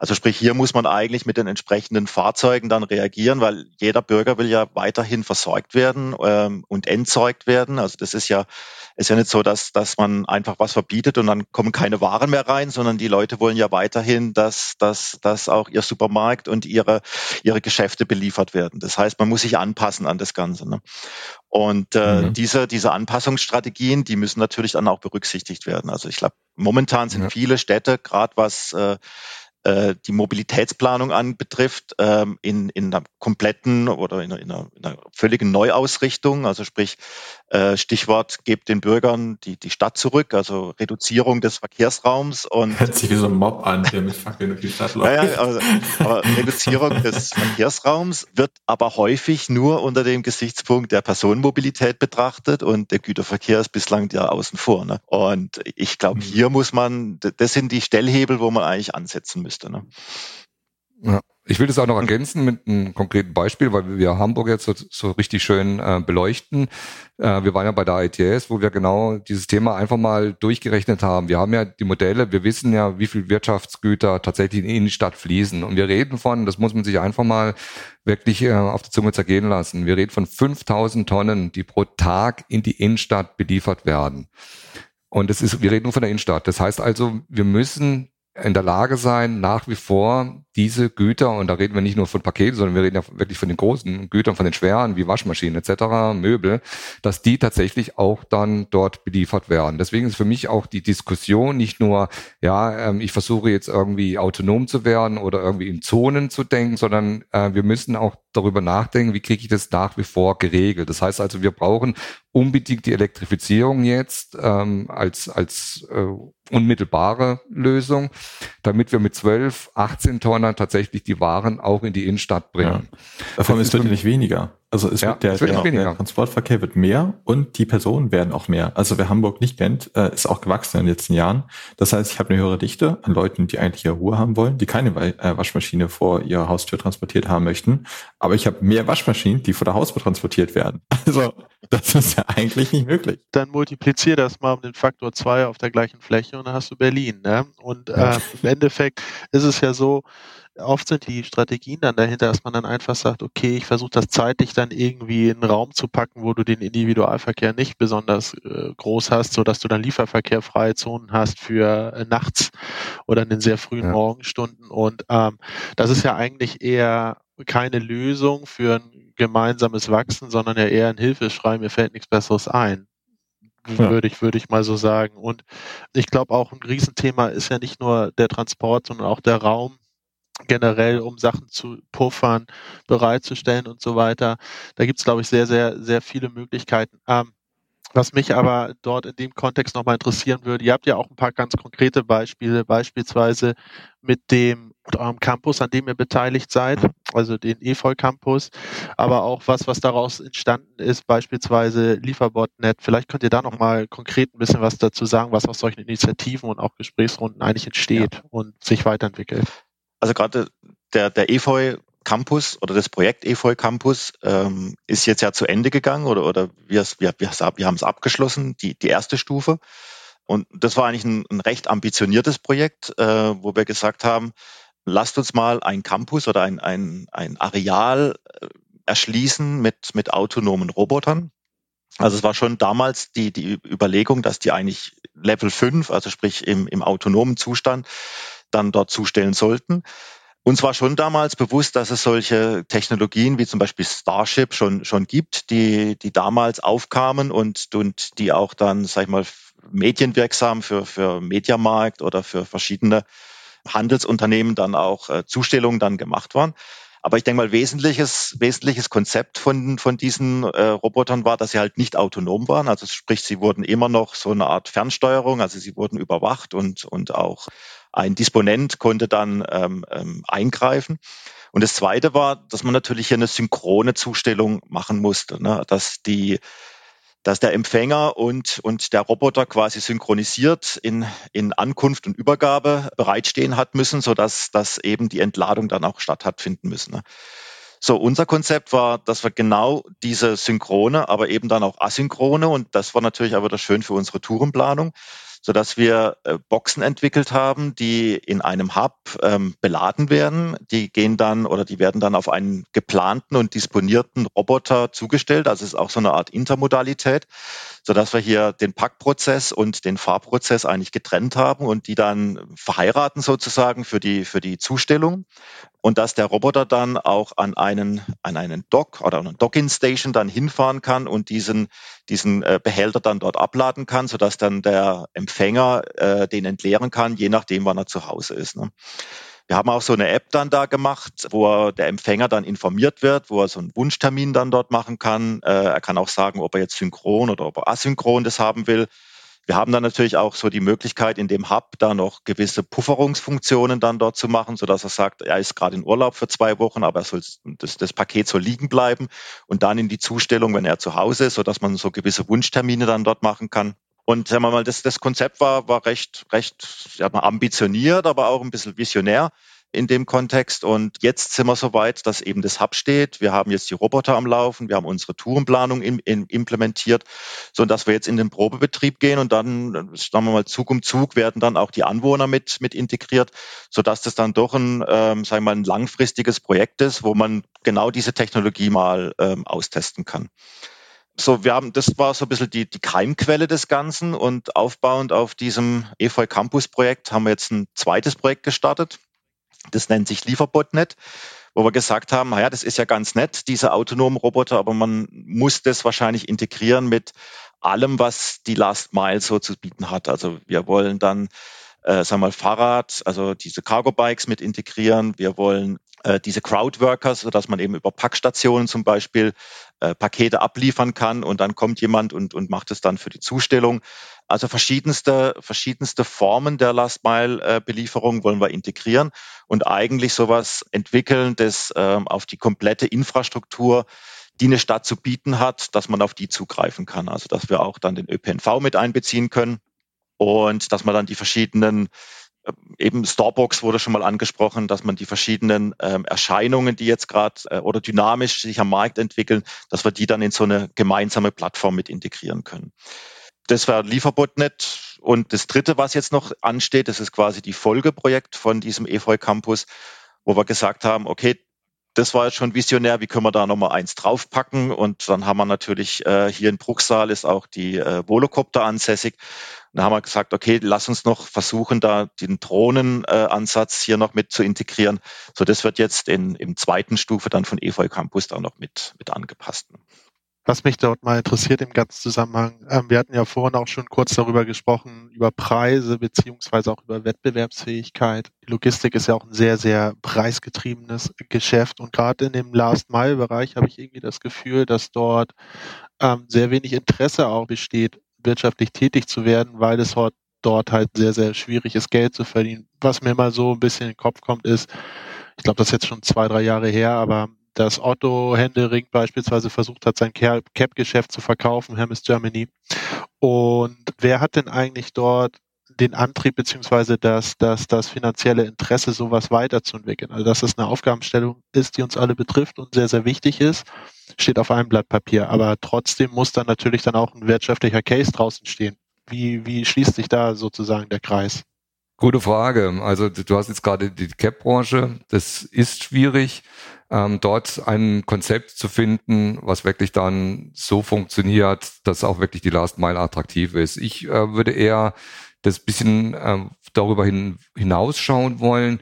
Also sprich, hier muss man eigentlich mit den entsprechenden Fahrzeugen dann reagieren, weil jeder Bürger will ja weiterhin versorgt werden ähm, und entzeugt werden. Also das ist ja ist ja nicht so, dass dass man einfach was verbietet und dann kommen keine Waren mehr rein, sondern die Leute wollen ja weiterhin, dass dass dass auch ihr Supermarkt und ihre ihre Geschäfte beliefert werden. Das heißt, man muss sich anpassen an das Ganze. Ne? Und äh, mhm. diese, diese Anpassungsstrategien, die müssen natürlich dann auch berücksichtigt werden. Also ich glaube, momentan sind ja. viele Städte, gerade was äh, die Mobilitätsplanung anbetrifft, ähm, in, in einer kompletten oder in einer, in einer völligen Neuausrichtung. Also sprich, äh, Stichwort, gebt den Bürgern die, die Stadt zurück, also Reduzierung des Verkehrsraums und Hört sich wie so ein Mob an, der mit Fackeln durch die Stadt [LAUGHS] läuft. Ja, also, [LAUGHS] Reduzierung des Verkehrsraums wird aber häufig nur unter dem Gesichtspunkt der Personenmobilität betrachtet und der Güterverkehr ist bislang ja außen vor. Ne? Und ich glaube, mhm. hier muss man, das sind die Stellhebel, wo man eigentlich ansetzen müsste müsste. Ne? Ja. Ich will das auch noch ergänzen mit einem konkreten Beispiel, weil wir Hamburg jetzt so, so richtig schön äh, beleuchten. Äh, wir waren ja bei der ITS, wo wir genau dieses Thema einfach mal durchgerechnet haben. Wir haben ja die Modelle, wir wissen ja, wie viel Wirtschaftsgüter tatsächlich in die Stadt fließen. Und wir reden von, das muss man sich einfach mal wirklich äh, auf der Zunge zergehen lassen. Wir reden von 5000 Tonnen, die pro Tag in die Innenstadt beliefert werden. Und das ist, wir reden nur von der Innenstadt. Das heißt also, wir müssen in der Lage sein, nach wie vor diese Güter, und da reden wir nicht nur von Paketen, sondern wir reden ja wirklich von den großen Gütern, von den schweren, wie Waschmaschinen etc., Möbel, dass die tatsächlich auch dann dort beliefert werden. Deswegen ist für mich auch die Diskussion nicht nur, ja, ähm, ich versuche jetzt irgendwie autonom zu werden oder irgendwie in Zonen zu denken, sondern äh, wir müssen auch darüber nachdenken, wie kriege ich das nach wie vor geregelt. Das heißt also, wir brauchen unbedingt die Elektrifizierung jetzt ähm, als, als äh, unmittelbare Lösung, damit wir mit 12, 18 Tonnen tatsächlich die Waren auch in die Innenstadt bringen. Ja. Davon ist wirklich nicht weniger. Also es ja, wird der, es wird der, der, Transportverkehr wird mehr und die Personen werden auch mehr. Also wer Hamburg nicht kennt, äh, ist auch gewachsen in den letzten Jahren. Das heißt, ich habe eine höhere Dichte an Leuten, die eigentlich ihre Ruhe haben wollen, die keine äh, Waschmaschine vor ihrer Haustür transportiert haben möchten. Aber ich habe mehr Waschmaschinen, die vor der Haustür transportiert werden. [LAUGHS] Also das ist ja eigentlich nicht möglich. Dann multiplizier das mal um den Faktor zwei auf der gleichen Fläche und dann hast du Berlin. Ne? Und äh, im Endeffekt ist es ja so, oft sind die Strategien dann dahinter, dass man dann einfach sagt, okay, ich versuche das zeitlich dann irgendwie in einen Raum zu packen, wo du den Individualverkehr nicht besonders äh, groß hast, so dass du dann lieferverkehrfreie Zonen hast für äh, nachts oder in den sehr frühen ja. Morgenstunden. Und ähm, das ist ja eigentlich eher keine Lösung für ein gemeinsames Wachsen, sondern ja eher ein Hilfeschrei, mir fällt nichts Besseres ein. Ja. würde ich, würde ich mal so sagen. Und ich glaube auch ein Riesenthema ist ja nicht nur der Transport, sondern auch der Raum, generell, um Sachen zu puffern, bereitzustellen und so weiter. Da gibt es, glaube ich, sehr, sehr, sehr viele Möglichkeiten. Ähm, was mich aber dort in dem Kontext nochmal interessieren würde, ihr habt ja auch ein paar ganz konkrete Beispiele, beispielsweise mit dem eurem Campus, an dem ihr beteiligt seid, also den EFOL Campus, aber auch was, was daraus entstanden ist, beispielsweise Lieferbotnet. Vielleicht könnt ihr da nochmal konkret ein bisschen was dazu sagen, was aus solchen Initiativen und auch Gesprächsrunden eigentlich entsteht ja. und sich weiterentwickelt also gerade der, der EFOI Campus oder das Projekt EFOI Campus ähm, ist jetzt ja zu Ende gegangen oder, oder wir, wir, wir, wir haben es abgeschlossen, die, die erste Stufe. Und das war eigentlich ein, ein recht ambitioniertes Projekt, äh, wo wir gesagt haben, lasst uns mal ein Campus oder ein, ein, ein Areal äh, erschließen mit, mit autonomen Robotern. Also es war schon damals die, die Überlegung, dass die eigentlich Level 5, also sprich im, im autonomen Zustand, dann dort zustellen sollten. Uns war schon damals bewusst, dass es solche Technologien wie zum Beispiel Starship schon, schon gibt, die, die damals aufkamen und, und die auch dann, sag ich mal, medienwirksam für, für Mediamarkt oder für verschiedene Handelsunternehmen dann auch äh, Zustellungen dann gemacht waren. Aber ich denke mal, wesentliches, wesentliches Konzept von, von diesen äh, Robotern war, dass sie halt nicht autonom waren. Also sprich, sie wurden immer noch so eine Art Fernsteuerung, also sie wurden überwacht und, und auch ein Disponent konnte dann ähm, ähm, eingreifen. Und das Zweite war, dass man natürlich hier eine synchrone Zustellung machen musste, ne? dass die dass der Empfänger und, und der Roboter quasi synchronisiert in, in Ankunft und Übergabe bereitstehen hat müssen, sodass dass eben die Entladung dann auch statt hat finden müssen. Ne? So, unser Konzept war, dass wir genau diese Synchrone, aber eben dann auch Asynchrone, und das war natürlich aber das schön für unsere Tourenplanung, so dass wir äh, Boxen entwickelt haben, die in einem Hub ähm, beladen werden. Die gehen dann oder die werden dann auf einen geplanten und disponierten Roboter zugestellt. Also es ist auch so eine Art Intermodalität, so dass wir hier den Packprozess und den Fahrprozess eigentlich getrennt haben und die dann verheiraten sozusagen für die für die Zustellung und dass der Roboter dann auch an einen, an einen Dock oder eine Docking-Station dann hinfahren kann und diesen, diesen äh, Behälter dann dort abladen kann, sodass dann der Empfänger äh, den entleeren kann, je nachdem, wann er zu Hause ist. Ne? Wir haben auch so eine App dann da gemacht, wo der Empfänger dann informiert wird, wo er so einen Wunschtermin dann dort machen kann. Äh, er kann auch sagen, ob er jetzt synchron oder ob er asynchron das haben will. Wir haben dann natürlich auch so die Möglichkeit, in dem Hub da noch gewisse Pufferungsfunktionen dann dort zu machen, so dass er sagt, er ist gerade in Urlaub für zwei Wochen, aber er soll, das, das Paket soll liegen bleiben und dann in die Zustellung, wenn er zu Hause ist, so dass man so gewisse Wunschtermine dann dort machen kann. Und sagen wir mal, das, das Konzept war, war recht, recht ja, ambitioniert, aber auch ein bisschen visionär in dem Kontext. Und jetzt sind wir soweit, dass eben das Hub steht. Wir haben jetzt die Roboter am Laufen, wir haben unsere Tourenplanung in, in, implementiert, so dass wir jetzt in den Probebetrieb gehen und dann, sagen wir mal, Zug um Zug werden dann auch die Anwohner mit, mit integriert, so dass das dann doch ein, ähm, sagen wir mal, ein langfristiges Projekt ist, wo man genau diese Technologie mal ähm, austesten kann. So, wir haben, das war so ein bisschen die, die Keimquelle des Ganzen und aufbauend auf diesem EFOI Campus Projekt haben wir jetzt ein zweites Projekt gestartet. Das nennt sich Lieferbotnet, wo wir gesagt haben, naja, das ist ja ganz nett, diese autonomen Roboter, aber man muss das wahrscheinlich integrieren mit allem, was die Last Mile so zu bieten hat. Also wir wollen dann, äh, sagen wir mal, Fahrrad, also diese Cargo Bikes mit integrieren. Wir wollen äh, diese Crowdworkers, sodass man eben über Packstationen zum Beispiel äh, Pakete abliefern kann und dann kommt jemand und, und macht es dann für die Zustellung. Also verschiedenste, verschiedenste Formen der Last-Mile-Belieferung wollen wir integrieren und eigentlich sowas entwickeln, das ähm, auf die komplette Infrastruktur, die eine Stadt zu bieten hat, dass man auf die zugreifen kann. Also dass wir auch dann den ÖPNV mit einbeziehen können und dass man dann die verschiedenen äh, eben Starbucks wurde schon mal angesprochen, dass man die verschiedenen ähm, Erscheinungen, die jetzt gerade äh, oder dynamisch sich am Markt entwickeln, dass wir die dann in so eine gemeinsame Plattform mit integrieren können. Das war Lieferbotnet. Und das dritte, was jetzt noch ansteht, das ist quasi die Folgeprojekt von diesem EFOI Campus, wo wir gesagt haben, okay, das war jetzt schon visionär, wie können wir da nochmal eins draufpacken? Und dann haben wir natürlich äh, hier in Bruchsal ist auch die äh, Volocopter ansässig. Und da haben wir gesagt, okay, lass uns noch versuchen, da den Drohnenansatz äh, hier noch mit zu integrieren. So, das wird jetzt in, im zweiten Stufe dann von EFOI Campus da noch mit, mit angepasst. Was mich dort mal interessiert im ganzen Zusammenhang, ähm, wir hatten ja vorhin auch schon kurz darüber gesprochen, über Preise beziehungsweise auch über Wettbewerbsfähigkeit. Logistik ist ja auch ein sehr, sehr preisgetriebenes Geschäft und gerade in dem Last-Mile-Bereich habe ich irgendwie das Gefühl, dass dort ähm, sehr wenig Interesse auch besteht, wirtschaftlich tätig zu werden, weil es dort, dort halt sehr, sehr schwierig ist, Geld zu verdienen. Was mir mal so ein bisschen in den Kopf kommt, ist, ich glaube, das ist jetzt schon zwei, drei Jahre her, aber dass Otto Händering beispielsweise versucht hat, sein Cap-Geschäft zu verkaufen, Hermes Germany. Und wer hat denn eigentlich dort den Antrieb beziehungsweise das, das, das finanzielle Interesse, sowas weiterzuentwickeln? Also dass es eine Aufgabenstellung ist, die uns alle betrifft und sehr, sehr wichtig ist, steht auf einem Blatt Papier. Aber trotzdem muss dann natürlich dann auch ein wirtschaftlicher Case draußen stehen. Wie, wie schließt sich da sozusagen der Kreis? Gute Frage. Also du hast jetzt gerade die Cap-Branche. Das ist schwierig ähm, dort ein Konzept zu finden, was wirklich dann so funktioniert, dass auch wirklich die Last Mile attraktiv ist. Ich äh, würde eher das bisschen äh, darüber hin, hinausschauen wollen.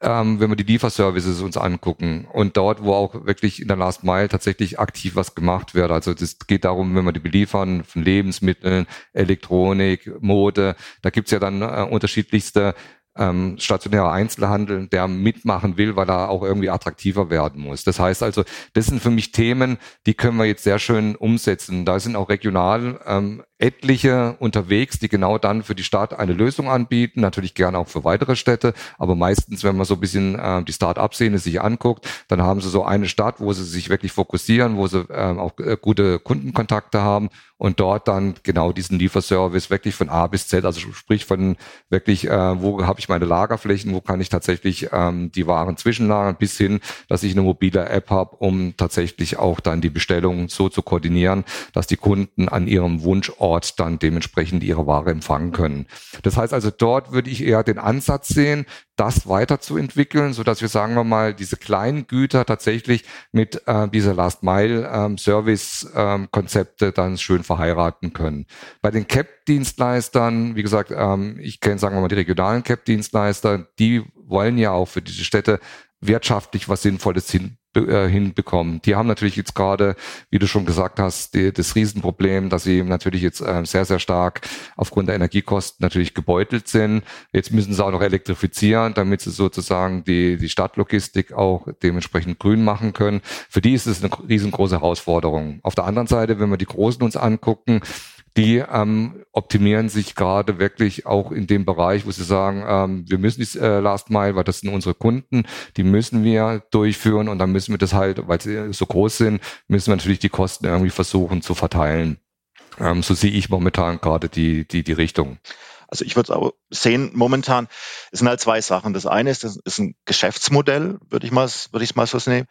ähm, wenn wir die Lieferservices uns angucken und dort, wo auch wirklich in der Last Mile tatsächlich aktiv was gemacht wird. Also das geht darum, wenn wir die beliefern von Lebensmitteln, Elektronik, Mode, da gibt's ja dann äh, unterschiedlichste ähm, stationärer Einzelhandel, der mitmachen will, weil er auch irgendwie attraktiver werden muss. Das heißt also, das sind für mich Themen, die können wir jetzt sehr schön umsetzen. Da sind auch regional ähm, etliche unterwegs, die genau dann für die Stadt eine Lösung anbieten, natürlich gerne auch für weitere Städte, aber meistens, wenn man so ein bisschen äh, die Start-up-Szene sich anguckt, dann haben sie so eine Stadt, wo sie sich wirklich fokussieren, wo sie ähm, auch äh, gute Kundenkontakte haben und dort dann genau diesen Lieferservice wirklich von A bis Z, also sprich von wirklich, äh, wo habe ich meine Lagerflächen, wo kann ich tatsächlich ähm, die Waren zwischenlagern, bis hin, dass ich eine mobile App habe, um tatsächlich auch dann die Bestellung so zu koordinieren, dass die Kunden an ihrem Wunschort Ort dann dementsprechend ihre Ware empfangen können. Das heißt also, dort würde ich eher den Ansatz sehen, das weiterzuentwickeln, so dass wir sagen wir mal diese kleinen Güter tatsächlich mit äh, dieser Last Mile ähm, Service ähm, Konzepte dann schön verheiraten können. Bei den Cap Dienstleistern, wie gesagt, ähm, ich kenne sagen wir mal die regionalen Cap Dienstleister, die wollen ja auch für diese Städte wirtschaftlich was Sinnvolles hin, äh, hinbekommen. Die haben natürlich jetzt gerade, wie du schon gesagt hast, die, das Riesenproblem, dass sie natürlich jetzt äh, sehr, sehr stark aufgrund der Energiekosten natürlich gebeutelt sind. Jetzt müssen sie auch noch elektrifizieren, damit sie sozusagen die, die Stadtlogistik auch dementsprechend grün machen können. Für die ist es eine riesengroße Herausforderung. Auf der anderen Seite, wenn wir die Großen uns angucken, die ähm, optimieren sich gerade wirklich auch in dem Bereich, wo sie sagen, ähm, wir müssen die äh, Last Mile, weil das sind unsere Kunden, die müssen wir durchführen und dann müssen wir das halt, weil sie so groß sind, müssen wir natürlich die Kosten irgendwie versuchen zu verteilen. Ähm, so sehe ich momentan gerade die, die, die Richtung. Also ich würde es auch sehen, momentan, es sind halt zwei Sachen. Das eine ist, das ist ein Geschäftsmodell, würde ich mal, würde ich es mal so nehmen.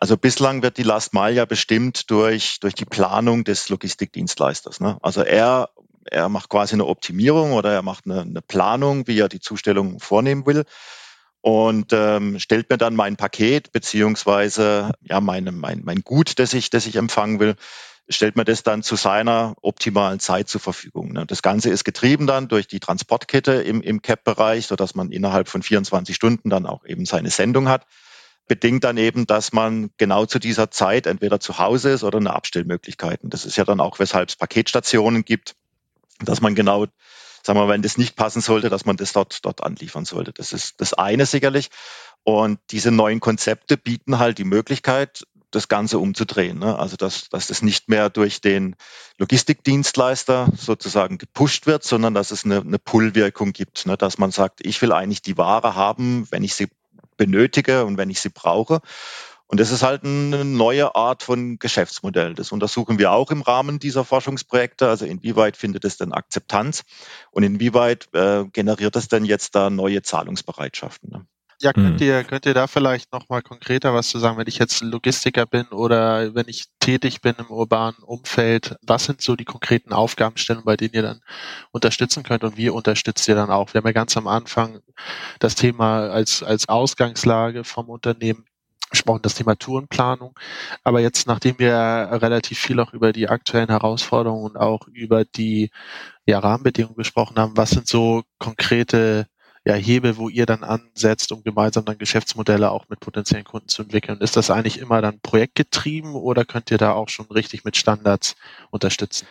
Also bislang wird die Last Mile ja bestimmt durch, durch die Planung des Logistikdienstleisters. Ne? Also er, er macht quasi eine Optimierung oder er macht eine, eine Planung, wie er die Zustellung vornehmen will und ähm, stellt mir dann mein Paket beziehungsweise ja meine, mein, mein Gut, das ich, das ich empfangen will, stellt mir das dann zu seiner optimalen Zeit zur Verfügung. Ne? Das Ganze ist getrieben dann durch die Transportkette im, im CAP-Bereich, sodass man innerhalb von 24 Stunden dann auch eben seine Sendung hat bedingt dann eben, dass man genau zu dieser Zeit entweder zu Hause ist oder eine Abstellmöglichkeit. Und das ist ja dann auch, weshalb es Paketstationen gibt, dass man genau, sagen wir, wenn das nicht passen sollte, dass man das dort, dort anliefern sollte. Das ist das eine sicherlich. Und diese neuen Konzepte bieten halt die Möglichkeit, das Ganze umzudrehen. Ne? Also dass, dass das nicht mehr durch den Logistikdienstleister sozusagen gepusht wird, sondern dass es eine, eine Pull-Wirkung gibt, ne? dass man sagt, ich will eigentlich die Ware haben, wenn ich sie benötige und wenn ich sie brauche. Und das ist halt eine neue Art von Geschäftsmodell. Das untersuchen wir auch im Rahmen dieser Forschungsprojekte. Also inwieweit findet es denn Akzeptanz und inwieweit äh, generiert es denn jetzt da neue Zahlungsbereitschaften? Ne? Ja, könnt hm. ihr, könnt ihr da vielleicht nochmal konkreter was zu sagen, wenn ich jetzt Logistiker bin oder wenn ich tätig bin im urbanen Umfeld, was sind so die konkreten Aufgabenstellungen, bei denen ihr dann unterstützen könnt und wie unterstützt ihr dann auch? Wir haben ja ganz am Anfang das Thema als, als Ausgangslage vom Unternehmen gesprochen, das Thema Tourenplanung. Aber jetzt, nachdem wir relativ viel auch über die aktuellen Herausforderungen und auch über die ja, Rahmenbedingungen gesprochen haben, was sind so konkrete ja, Hebel, wo ihr dann ansetzt, um gemeinsam dann Geschäftsmodelle auch mit potenziellen Kunden zu entwickeln? Ist das eigentlich immer dann projektgetrieben oder könnt ihr da auch schon richtig mit Standards unterstützen?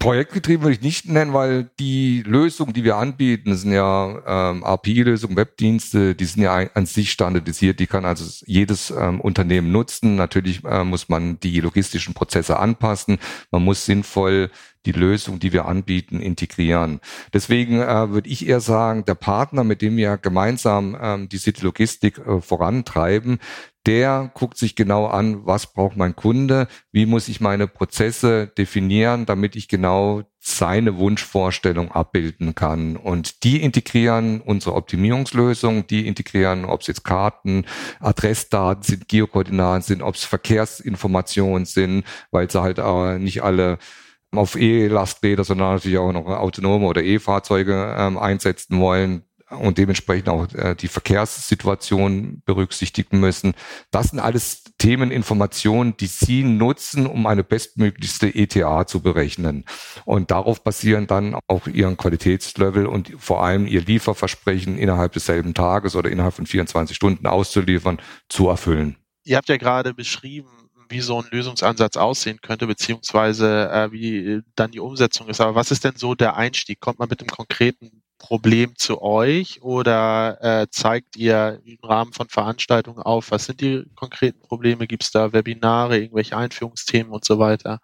Projektgetrieben würde ich nicht nennen, weil die Lösungen, die wir anbieten, sind ja ähm, API-Lösungen, Webdienste, die sind ja an sich standardisiert, die kann also jedes ähm, Unternehmen nutzen. Natürlich äh, muss man die logistischen Prozesse anpassen, man muss sinnvoll die Lösung, die wir anbieten, integrieren. Deswegen äh, würde ich eher sagen, der Partner, mit dem wir gemeinsam ähm, die City Logistik äh, vorantreiben, der guckt sich genau an, was braucht mein Kunde, wie muss ich meine Prozesse definieren, damit ich genau seine Wunschvorstellung abbilden kann. Und die integrieren unsere Optimierungslösung, die integrieren, ob es jetzt Karten, Adressdaten sind, Geokoordinaten sind, ob es Verkehrsinformationen sind, weil sie halt äh, nicht alle auf E-Lasträder, sondern natürlich auch noch autonome oder E-Fahrzeuge ähm, einsetzen wollen. Und dementsprechend auch äh, die Verkehrssituation berücksichtigen müssen. Das sind alles Themen, Informationen, die Sie nutzen, um eine bestmöglichste ETA zu berechnen. Und darauf basieren dann auch Ihren Qualitätslevel und vor allem Ihr Lieferversprechen innerhalb desselben Tages oder innerhalb von 24 Stunden auszuliefern, zu erfüllen. Ihr habt ja gerade beschrieben, wie so ein Lösungsansatz aussehen könnte, beziehungsweise äh, wie dann die Umsetzung ist. Aber was ist denn so der Einstieg? Kommt man mit einem konkreten Problem zu euch oder äh, zeigt ihr im Rahmen von Veranstaltungen auf, was sind die konkreten Probleme? Gibt es da Webinare, irgendwelche Einführungsthemen und so weiter?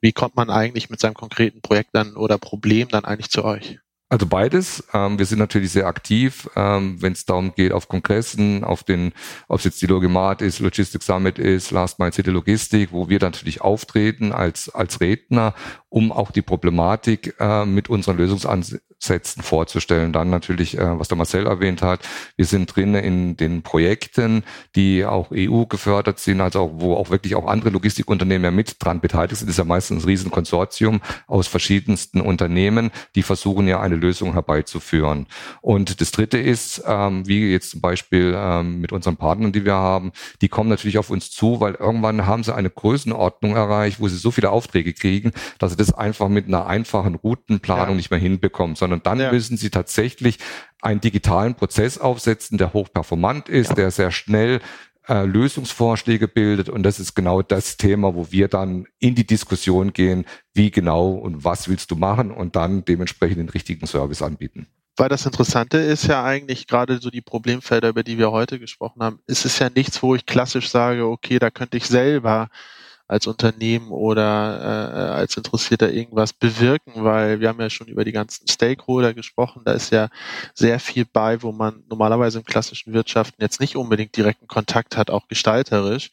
Wie kommt man eigentlich mit seinem konkreten Projekt dann oder Problem dann eigentlich zu euch? Also beides. Ähm, wir sind natürlich sehr aktiv, ähm, wenn es darum geht, auf Kongressen, auf den, ob es jetzt die Logimat ist, Logistics Summit ist, Last Mile City Logistik, wo wir natürlich auftreten als, als Redner, um auch die Problematik äh, mit unseren Lösungsansätzen Sätzen vorzustellen. Dann natürlich, äh, was der Marcel erwähnt hat, wir sind drin in den Projekten, die auch EU gefördert sind, also auch, wo auch wirklich auch andere Logistikunternehmen ja mit dran beteiligt sind. Das ist ja meistens ein Riesenkonsortium aus verschiedensten Unternehmen, die versuchen ja eine Lösung herbeizuführen. Und das Dritte ist, ähm, wie jetzt zum Beispiel ähm, mit unseren Partnern, die wir haben, die kommen natürlich auf uns zu, weil irgendwann haben sie eine Größenordnung erreicht, wo sie so viele Aufträge kriegen, dass sie das einfach mit einer einfachen Routenplanung ja. nicht mehr hinbekommen, sondern dann ja. müssen sie tatsächlich einen digitalen Prozess aufsetzen, der hochperformant ist, ja. der sehr schnell äh, Lösungsvorschläge bildet. Und das ist genau das Thema, wo wir dann in die Diskussion gehen, wie genau und was willst du machen und dann dementsprechend den richtigen Service anbieten. Weil das Interessante ist ja eigentlich gerade so die Problemfelder, über die wir heute gesprochen haben, ist es ja nichts, wo ich klassisch sage, okay, da könnte ich selber als Unternehmen oder äh, als Interessierter irgendwas bewirken, weil wir haben ja schon über die ganzen Stakeholder gesprochen. Da ist ja sehr viel bei, wo man normalerweise im klassischen Wirtschaften jetzt nicht unbedingt direkten Kontakt hat, auch gestalterisch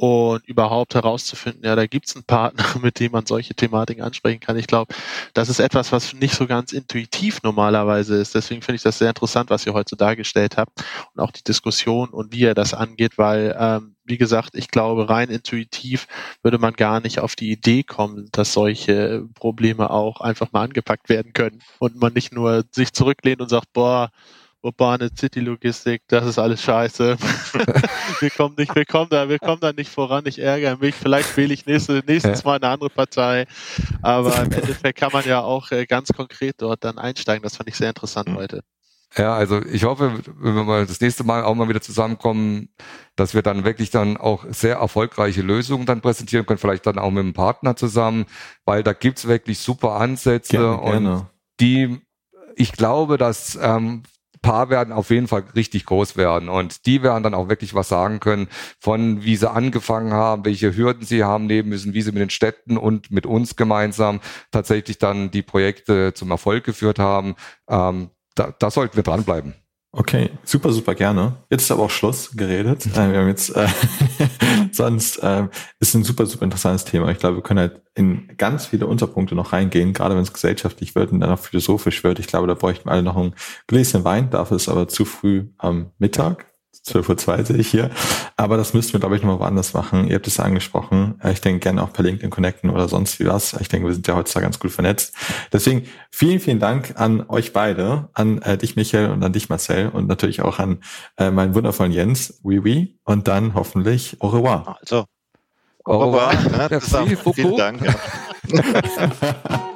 und überhaupt herauszufinden, ja, da gibt's einen Partner, [LAUGHS] mit dem man solche Thematiken ansprechen kann. Ich glaube, das ist etwas, was nicht so ganz intuitiv normalerweise ist. Deswegen finde ich das sehr interessant, was ihr heute so dargestellt habt und auch die Diskussion und wie ihr das angeht, weil, ähm, wie gesagt, ich glaube, rein intuitiv würde man gar nicht auf die Idee kommen, dass solche Probleme auch einfach mal angepackt werden können und man nicht nur sich zurücklehnt und sagt, boah, urbane City-Logistik, das ist alles scheiße. [LAUGHS] wir kommen nicht, wir kommen da, wir kommen da nicht voran, ich ärgere mich, vielleicht wähle ich nächste, nächstes Mal eine andere Partei. Aber im [LAUGHS] Endeffekt kann man ja auch äh, ganz konkret dort dann einsteigen. Das fand ich sehr interessant mhm. heute. Ja, also ich hoffe, wenn wir mal das nächste Mal auch mal wieder zusammenkommen, dass wir dann wirklich dann auch sehr erfolgreiche Lösungen dann präsentieren können, vielleicht dann auch mit einem Partner zusammen, weil da gibt's wirklich super Ansätze gerne, und gerne. die ich glaube, dass ähm, paar werden auf jeden Fall richtig groß werden und die werden dann auch wirklich was sagen können von wie sie angefangen haben, welche Hürden sie haben nehmen müssen, wie sie mit den Städten und mit uns gemeinsam tatsächlich dann die Projekte zum Erfolg geführt haben. Ähm, da, da sollten wir dranbleiben. Okay, super, super gerne. Jetzt ist aber auch Schluss geredet. Äh, wir haben jetzt äh, [LAUGHS] sonst äh, ist ein super, super interessantes Thema. Ich glaube, wir können halt in ganz viele Unterpunkte noch reingehen, gerade wenn es gesellschaftlich wird und dann auch philosophisch wird. Ich glaube, da bräuchten wir alle noch ein Gläschen Wein. Dafür ist aber zu früh am Mittag. 12.02 Uhr sehe ich hier. Aber das müssten wir, glaube ich, nochmal woanders machen. Ihr habt es angesprochen. Äh, ich denke gerne auch per LinkedIn connecten oder sonst wie was. Ich denke, wir sind ja heutzutage ganz gut vernetzt. Deswegen vielen, vielen Dank an euch beide, an äh, dich, Michael, und an dich, Marcel, und natürlich auch an äh, meinen wundervollen Jens, oui, oui, und dann hoffentlich au revoir. Also, au revoir. Au revoir. Ja, Vielen Dank. Ja. [LAUGHS]